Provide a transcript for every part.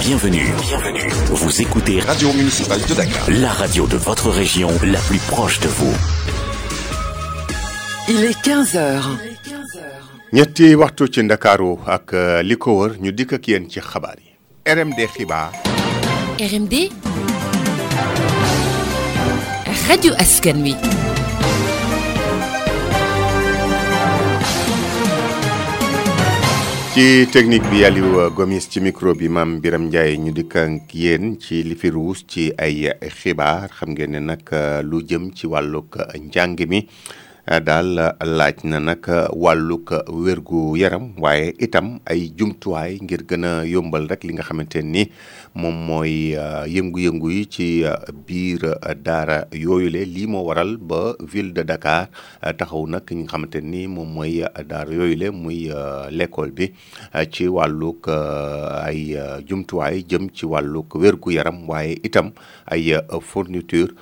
Bienvenue. Bienvenue. Vous écoutez Radio Municipale de Dakar. La radio de votre région, la plus proche de vous. Il est 15h. ñetti waxtu ci ndakaaru ak li ko wër ñu dikk ak yéen ci xabaar yi RMD xibaar. RMD. rajo askan wi. ci technique bi Aliou Gomis ci micro bi maam Biram Ndiaye ñu dikk ak yéen ci li fi ruus ci ay xibaar xam ngeen ne nag lu jëm ci wàllug njàng mi. daal laaj na nag wàllug wérgu yaram waaye itam ay jumtuwaay ngir gën a yombal rek li nga xamante ni moom mooy yëngu-yëngu yi ci biir daara yooyu le lii moo waral ba ville de Dakar taxaw nag ñi nga xamante ni moom mooy daara yooyu le muy l'école bi ci wàllug ay jumtuwaay jëm ci wàllug wérgu yaram waaye itam ay fourniture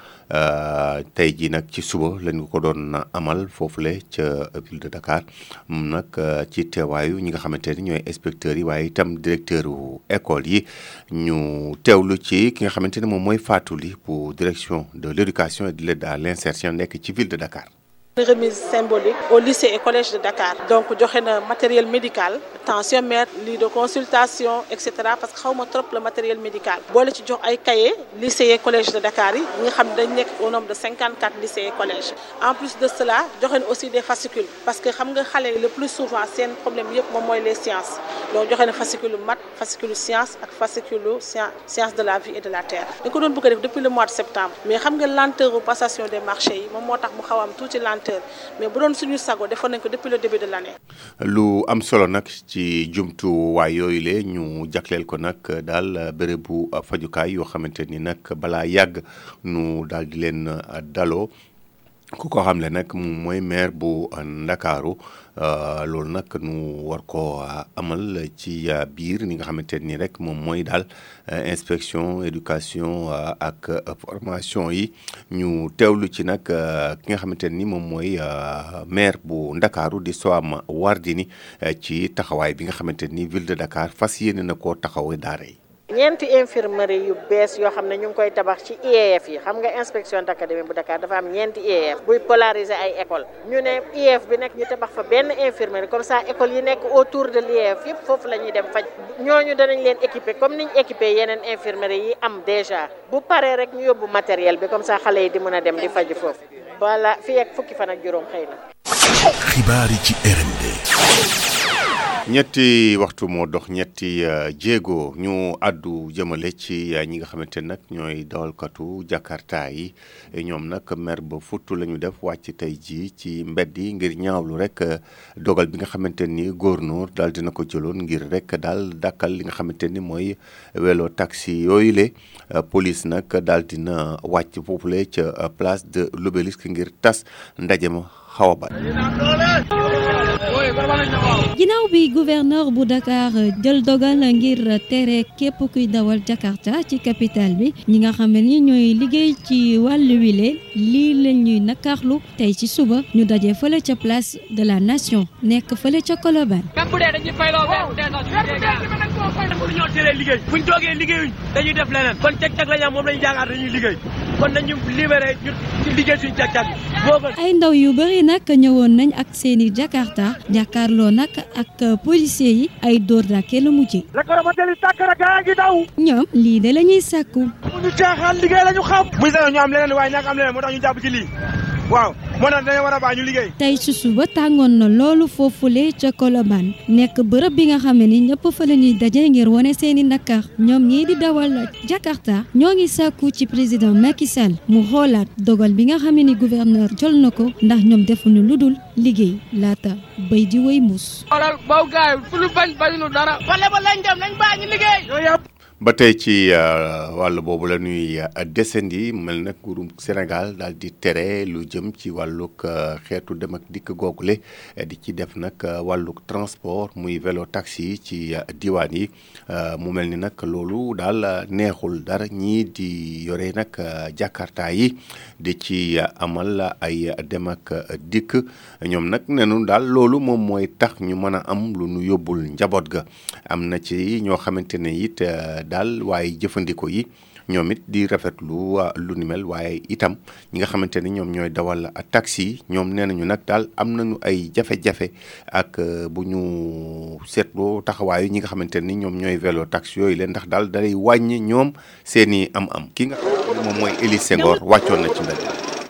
tey jii nag ci suba lañu ko doon amal foofule ca ville de Dakar moom nag ci teewaayu ñi nga xamante ni ñooy inspecteurs yi waaye itam directeur u école yi ñu teewlu ci ki nga xamante ni moom mooy Fatou Ly bu direction de l' éducation et de l' aide à l' insertion nekk ci ville de Dakar. remise symbolique au lycée et collège de Dakar donc joxe na matériel médical tensiomètre lii de consultation et cetera parce que xaw ma trop le matériel médical boole ci jox ay cahier lycée et collège de Dakar yi nga xam ne dañ nekk au nombre de 54 lycée et collège en plus de cela joxe na aussi des fascicules parce que xam nga xale yi le plus souvent seen problème yëpp moom mooy les sciences donc joxe na fascicule mat fascicule science ak fascicule science de la vie et de la terre dañ ko doon bëgg a def depuis le mois de septembre mais xam nga lenteur passation des marchés yi moom moo tax mu xaw am tuuti lenteur mais bu doon suñu sago defoon nañ ko depuis le début de l' année. lu am solo nag ci jumtuwaay yooyu le ñu jagleel ko nag daal bérébu fajukaay yoo xamante ni nag balaa yàgg nu daal di leen daloo. ku ko xamle nag moom mooy maire bu Ndakaaru loolu nag nu war ko amal ci biir ni nga xamante ni rek moom mooy daal inspection éducation ak formation yi ñu teewlu ci nag ki nga xamante ni moom mooy maire bu Ndakaaru di Soham Wardini ci taxawaay bi nga xamante ni ville de Dakar fas yéene na koo taxawee daara yi. ñeenti infirmerie yu bees yoo xam ne ñu ngi koy tabax ci IEF yi xam nga inspection d'académie bu Dakar dafa am ñeenti IEF buy polariser ay école ñu ne IEF bi nag ñu tabax fa benn infirmerie comme ça école yi nekk autour de l'IEF yëpp foofu la ñuy dem faj ñooñu danañ leen équiper comme niñ équiper yeneen infirmerie yi am déjà bu paree rek ñu yóbbu matériel bi comme ça xale yi di mën a dem di faj foofu voilà fii ak fukki fan ak juróom xëy na xibaar yi ci RMD. ñetti waxtu moo dox ñetti euh, jéego ñu àddu jëmale ci euh, ñi nga xamante nag ñooy dawalkatu jakarta yi ñoom nag mer ba futt la ñu def wàcc tey jii ci mbedd yi ngir ñaawlu rek euh, dogal bi nga xamante ni góornóor daal dina ko jëloon ngir rek daal dàkkal li nga xamante ni mooy welo taxi yooyu le police nag daal dina wàcc foofule ca place de l'Obélisque ngir tas ndaje ma xaw a bari. ginnaaw bi gouverneur bu Dakar jël dogal ngir tere képp kuy dawal Jakarta ci capitale bi ñi nga xam ne ni ñooy liggéey ci wàllu wile lii la ñuy nakarlu tey ci suba ñu daje fële ca place de la nation nekk fële ca Colobane. même bu dee dañuy fayloo weer bu dee sax ñu ngi ñoo teree liggéey fu ñu toogee liggéeyuñ dañuy def leneen kon cag-cag la ñu am moom la ñu jàngaat dañuy liggéey kon nañu libéré ñu liggéey suñu cag-cag ay ndaw yu bëri nag ñëwoon nañ ak seeni jakarta jàkkaarloo nag ak policier yi ay dóor dàkke la mujj. la ko ramatali tàkk na gaa ngi daw. ñoom lii de la ñuy sàkku. ñu caaxaan liggéey la ñu xam. bu ñu sañoon ñu am leneen waaye ñàkk am leneen moo tax ñu jàpp ci lii. waaw moo tax dañoo war a baax ñu liggéey. tey ci suba tàngoon na loolu foofule ca Colobane nekk bërëb bi nga xam ne ni ñëpp fa la ñuy daje ngir wane seeni i nakar ñoom ñii di dawal Jakarta ñoo ngi sàkku ci président Macky Sall mu xoolaat dogal bi nga xam ne ni gouverneur jël na ko ndax ñoom defuñu lu dul liggéey laata bay di wéy muus. ba tey ci wàll boobu la ñuy desandi mel nag nguurum Sénégal daal di tere lu jëm ci wàllug xeetu dem ak dikk googule di ci def nag wàllug transport muy vélo taxi ci diwaan yi mu mel ni nag loolu daal neexul dara ñii di yore nag jakarta yi di ci amal ay dem ak dikk ñoom nag nenu daal loolu moom mooy tax ñu mën a am lu nu yóbbul njaboot ga am na ci ñoo xamante ne it daal waaye jëfandikoo yi ñoom it di rafetlu waa lu ni mel waaye itam ñi nga xamante ne ñoom ñooy dawal taxi yi ñoom nee nañu nag daal am nañu ay jafe-jafe ak bu ñu seetloo taxawaayu ñi nga xamante ni ñoom ñooy vélo taxi yooyu leen ndax daal dalay wàññi ñoom seen i am-am ki nga xam ne moom mooy Elie Senghor wàccoon na ci mbedd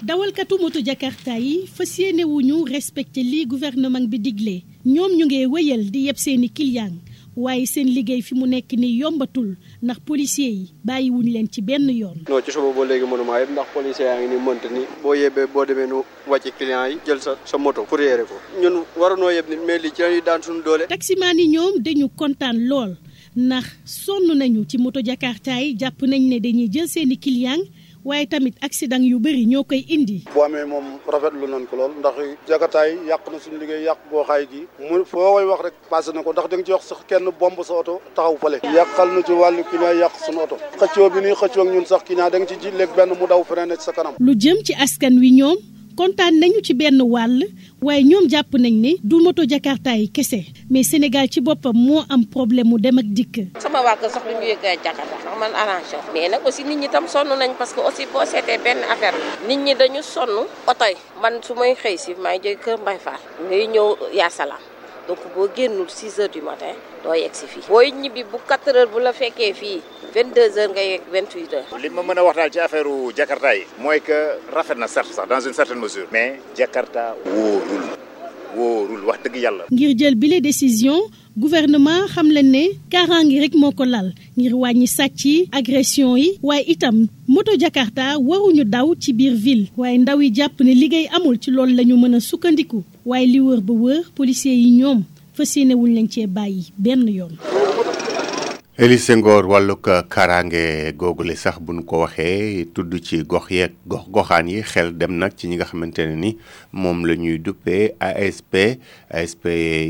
dawalkatu moto Jakarta yi fas yéene wuñu respecté lii gouvernement bi digle ñoom ñu ngi wéyal di yeb seeni client waaye seen liggéey fi mu nekk ni yombatul ndax policier yi bàyyi wuñu leen ci benn yoon. non ci suba ba léegi mënuma yëpp ndax policier yaa ngi ni mënta ni boo yebbee boo demee nu wàcc client yi jël sa sa moto pour yére ko ñun waroonoo yëpp nit mais lii ci lañuy daan suñu doole. taximaan yi ñoom dañu kontaan lool ndax sonn nañu ci moto jakarta yi jàpp nañ ne dañuy jël seeni client waaye tamit accident yu bëri ñoo koy indi. boo amee moom rafetlu nañ ko lool ndax jakataay yàq na suñu liggéey yàq boo xaay gi mu foo koy wax rek passé na ko ndax da nga ci wax sax kenn bomb sa oto taxaw fale yàqal na ci wàllu client yàq suñu oto xëccoo bi nii xëccoo ak ñun sax client da nga ci ji léeg benn mu daw freiné ci sa kanam. lu jëm ci askan wi ñoom kontaan nañu ci benn wàll waaye ñoom jàpp nañ ne du moto jakarta yi kese mais Sénégal ci boppam moo am problème mu dem ak dikk. sama waa kër sax du ñu yëg ay jakarta sax man arrangé mais nag aussi nit ñi tam sonn nañ parce que aussi boo seetee benn affaire nit ñi dañu sonn oto yi man su may xëy si may jóge kër Mbaye Fall ngay ñëw yaa salaam donc boo génnul 6 heures du matin doo yegg si fii booy ñibbi bu 4 heures bu la fekkee fii 22 heures nga yegg 28 heures. li ma mën a wax daal ci affaire Jakarta yi. mooy que rafet na certes sax dans une certaine mesure. mais Jakarta wóorul wóorul wax dëgg yàlla. ngir jël bile décision gouvernement xam leen ne kaaraange rek moo ko lal ngir wàññi sàcc yi agression yi waaye itam moto Jakarta waruñu daw ci biir ville waaye ndaw yi jàpp ne liggéey amul ci loolu la ñu mën a sukkandiku waaye li wër ba wër policiers yi ñoom. fas yéene wuñ leen cee bàyyi benn yoon. Elie Senghor wàllug kaaraange googule sax buñ ko waxee tudd ci gox yeeg gox goxaan yi xel dem nag ci ñi nga xamante ne ni moom la ñuy duppee ASP ASP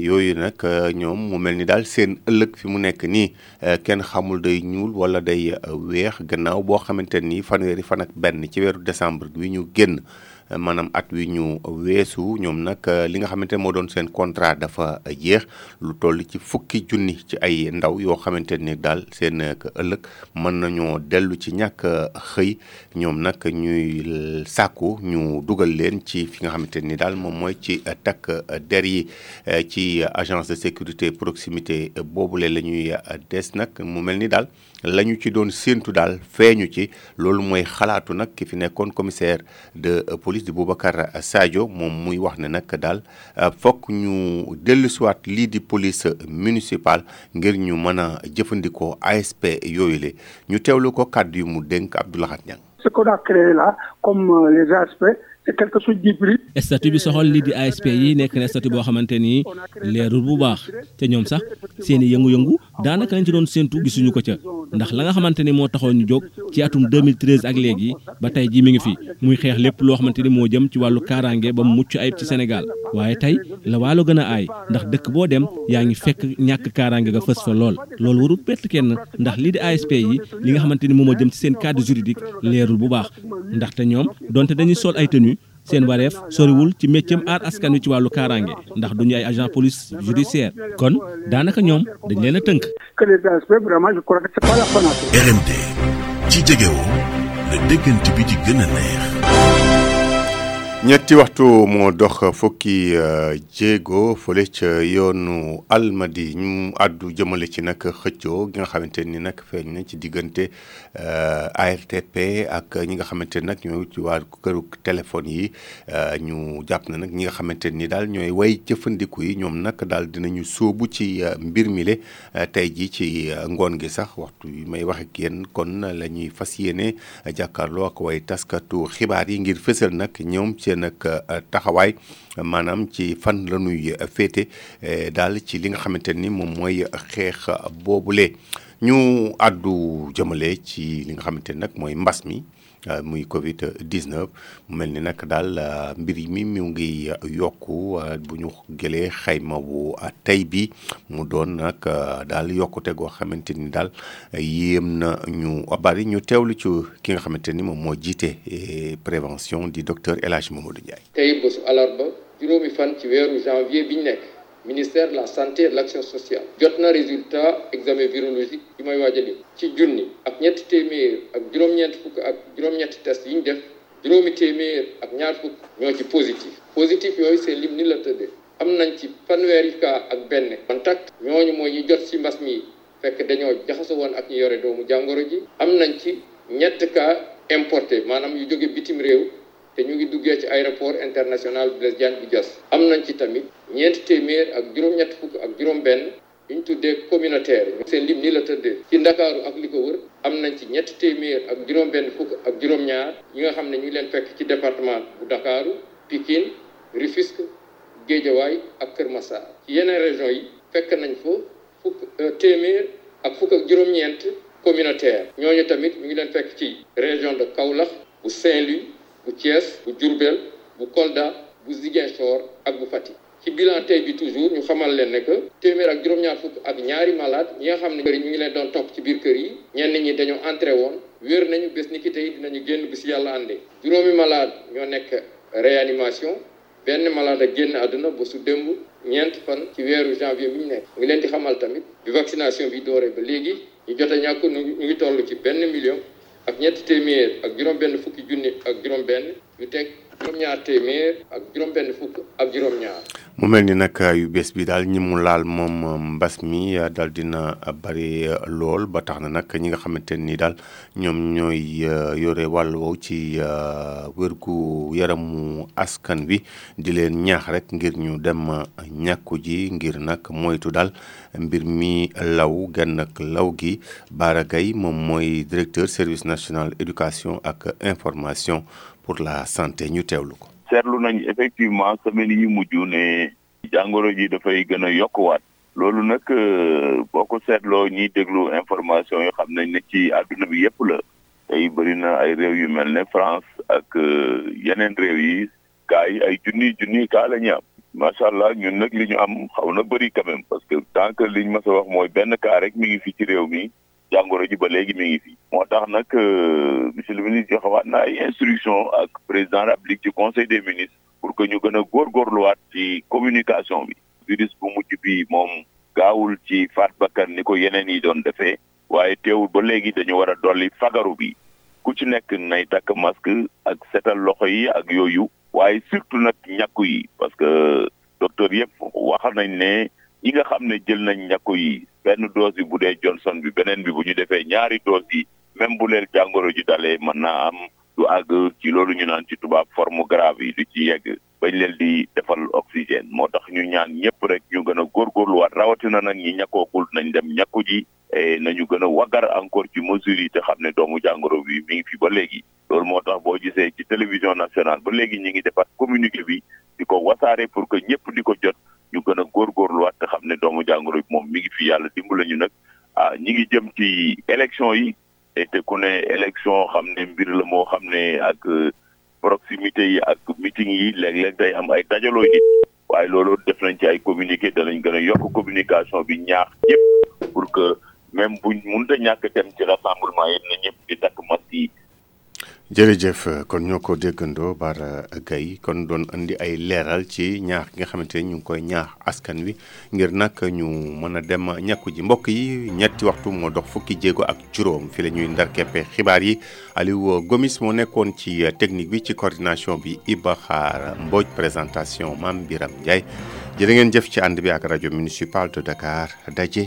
yooyu nag ñoom mu mel ni daal seen ëllëg fi mu nekk nii kenn xamul day ñuul wala day weex gannaaw boo xamante ni fanweeri fan ak benn ci weeru décembre wi ñu génn maanaam at wi ñu weesu ñoom nag li nga xamante ne moo doon seen contrat dafa jeex lu toll ci fukki junni ci ay ndaw yoo xamante ni daal seen ëllëg mën nañoo dellu ci ñàkk xëy ñoom nag ñuy sàkku ñu dugal leen ci fi nga xamante ni daal moom mooy ci takk der yi ci agence de sécurité proximité boobule la ñuy des nag mu mel ni daal. la ñu ci doon séentu daal feeñu ci loolu mooy xalaatu nag ki fi nekkoon commissaire de police di Boubacar Sadio moom muy wax ne nag daal fokk ñu dellusiwaat lii di police municipale ngir ñu mën a jëfandikoo ASP yooyu le ñu teewlu ko kàddu yu mu dénk Abdou Lahad Niang ce qu'on a créé là comme euh, les ASP c'est quelque chose d'hybride. statut bi soxal lii di ASP yi nekk na statut boo xamante ni leerul bu baax te ñoom sax seen i yëngu-yëngu daanaka lañ ci doon séntu gisuñu ko ca ndax la nga xamante ni moo taxoon ñu jóg ci atum 2013 ak léegi ba tey jii mi ngi fi muy xeex lépp loo xamante ni moo jëm ci wàllu kaaraange ba mu mucc ayib ci Sénégal waaye tey la waalo gën a aay ndax dëkk boo dem yaa ngi fekk ñàkk kaaraange ga fës fa lool loolu warul bett kenn ndax lii di ASP yi li nga xamante ni moom moo jëm ci seen cadre juridique leerul bu baax ndaxte ñoom donte dañuy sol ay tenue seen wareef soriwul ci méccam aar askan wi ci wàllu kaaraange ndax duñu ay agent police judiciaire kon daanaka ñoom dañ leen a tënk. RMD ci jegewoo la déggante bi di gën a neex. ñetti waxtu moo dox fukki jéego fële ca yoonu almadi ñu àddu jëmale ci nag xëccoo gi nga xamante ni nag feeñ na ci diggante ARTP ak ñi nga xamante ni nag ñooy ci waa këru téléphone yi ñu jàpp na nag ñi nga xamante ni daal ñooy way jëfandiku yi ñoom nag daal dinañu sóobu ci mbir mi le tey ji ci ngoon gi sax waxtu yi may wax ak yéen kon la ñuy fas yéene jàkkaarloo ak way taskatu xibaar yi ngir fësal nag ñoom seen ak taxawaay maanaam ci fan la ñuy féete daal ci li nga xamante ni moom mooy xeex boobule ñu àddu jëmale ci li nga xamante ni nag mooy mbas mi muy Covid 19 mu mel ni nag daal mbir mi mu ngi yokk bu ñu gëlee xayma bu tey bi mu doon nag daal yokkute goo xamante ni daal yéem na ñu bari ñu teewlu ci ki nga xamante ni moom moo jiite prévention di docteur El Hadj Mamadou Ndiaye. tey bésu alarba juróomi fan ci weeru janvier biñ nekk ministère de la santé et de l'action sociale jot na résultat examen virologique yi may waaj a lim ci junni ak ñetti téeméer ak juróom-ñeent fukk ak juróom-ñetti test yi ñu def juróomi téeméer ak ñaar fukk ñoo ci positif positif yooyu seen lim ni la tëddee am nañ ci fanweeri cas ak benn contact ñooñu mooy ñu jot ci mbas mi fekk dañoo jaxaso woon ak ñu yore doomu jàngoro ji am nañ ci ñett cas importé maanaam yu jóge bitim réew te ñu ngi duggee ci aéroport international Blaise Diagne bu Diass am nañ ci tamit ñeenti téeméer ak juróom-ñett fukk ak juróom-benn yu ñu tuddee communautaire seen lim nii la tëddee ci Ndakaaru ak li ko wër am nañ ci ñetti téeméer ak juróom-benn fukk ak juróom-ñaar ñi nga xam ne ñu leen fekk ci département bu Ndakaaru Pikine Rufisque Guédiawaye ak Kër Massar ci yeneen région yi fekk nañ fa fukk téeméer ak fukk ak juróom-ñeent communautaire ñooñu tamit ñu ngi leen fekk ci région de Kaolack bu Saint-Louis bu Thiès bu Diourbel bu Kolda bu Ziguinchor ak bu Fatick ci bilan tey bi toujours ñu xamal leen ne que téeméer ak juróom-ñaar fukk ak ñaari malade ñi nga xam ne kër yi ñu ngi leen doon topp ci biir kër yi ñenn ñi dañoo entré woon wér nañu bés ni ki tey dinañu génn bu si yàlla àndee juróomi malade ñoo nekk réanimation benn malaada génn àdduna ba su démb ñeent fan ci weeru janvier bi ñu nekk ngi leen di xamal tamit bi vaccination bi dooree ba léegi ñu jot a ñàkk ñu ngi toll ci benn million ak ñetti téeméer ak juróom-benn fukki junni ak juróom-benn yu teg juróom-ñaar téeméer ak juróom-benn fukk ak juróom-ñaar. mu mel ni nag yu bees bi daal ñi mu laal moom mbas mi daal dina bari lool ba tax na nag ñi nga xamante ni daal. ñoom ñooy yore wàll woowu ci wérgu yaramu askan wi di leen ñaax rek ngir ñu dem ñàkku ji ngir nag moytu daal mbir mi law gan nag law gi Bara Gaye moom mooy directeur service national éducation ak information pour la santé ñu teewlu ko. seetlu nañ effectivement semaine yi mujj ne jàngoro ji dafay gën a yokkuwaat. loolu nag euh, boo ko seetloo ñiy déglu information yoo xam nañ ne ci àdduna bi yépp la tey bëri na ay réew yu mel ne France ak euh, yeneen réew yi kaa yi ay junni junni kaa la ñu am macha allah ñun nag li ñu am xaw na bëri quand même parce que tant que liñ mas a wax mooy benn kaa rek mi ngi fi ci réew mi jàngoro ji ba léegi mi ngi fi moo tax nag euh, monsieur le ministre joxewaat na ay instruction ak président de la République ci conseil des ministres pour que ñu gën a góorgóorluwaat ci communication bi virus bu mujj bi moom gaawul ci faat bakkan ni ko yeneen yi doon defee waaye teewul ba léegi dañu war a dolli fagaru bi ku ci nekk nay takk masque ak setal loxo yi ak yooyu waaye surtout nag ñàkku yi parce que docteur yëpp wax nañ ne ñi nga xam ne jël nañ ñàkku yi benn dose bi bu dee Johnson bi beneen bi bu ñu defee ñaari dose yi même bu leen jàngoro ji dalee mën naa am du àgg ci loolu ñu naan ci tubaab forme grave yi du ci yegg bañ leen di defal oxygène moo tax ñu ñaan ñëpp rek ñu gën a góorgóorluwaat rawatina nag ñi ñàkkoogul nañ dem ñàkku ji e nañu gën a waggar encore ci mesures yi te xam ne doomu jàngoro bi mi ngi fi ba léegi loolu moo tax boo gisee ci télévision nationale ba léegi ñu ngi defar communiqué bi di ko wasaare pour que ñëpp di ko jot ñu gën a góorgóorluwaat te xam ne doomu jàngoro bi moom mi ngi fi yàlla dimbala ñu nag ah ñi ngi jëm ci élection yi et te ku ne élection xam ne mbir la moo xam ne ak euh, proximité yi ak meeting yi léeg-léeg day am ay dajaloo yi waaye loolu def nañ ci ay communiqué danañ gën a yokk communication bi ñaax ñëpp pour que même buñ mënut a ñàkk dem ci rassemblement yi na ñëpp di takk masque yi. jërëjëf kon ñoo ko déggandoo Bara Gaye kon doon indi ay leeral ci ñaax gi nga xamante ne ñu ngi koy ñaax askan wi ngir nag ñu mën a dem ñàkku ji mbokk yi ñetti waxtu moo dox fukki jéego ak juróom fi la ñuy ndar keppe xibaar yi Aliou Gomis moo nekkoon ci technique bi ci coordination bi Iba Xaar Mbodj présentation Mame Biram Ndiaye jërë ngeen jëf ci ànd bi ak rajo municipal de Dakar daje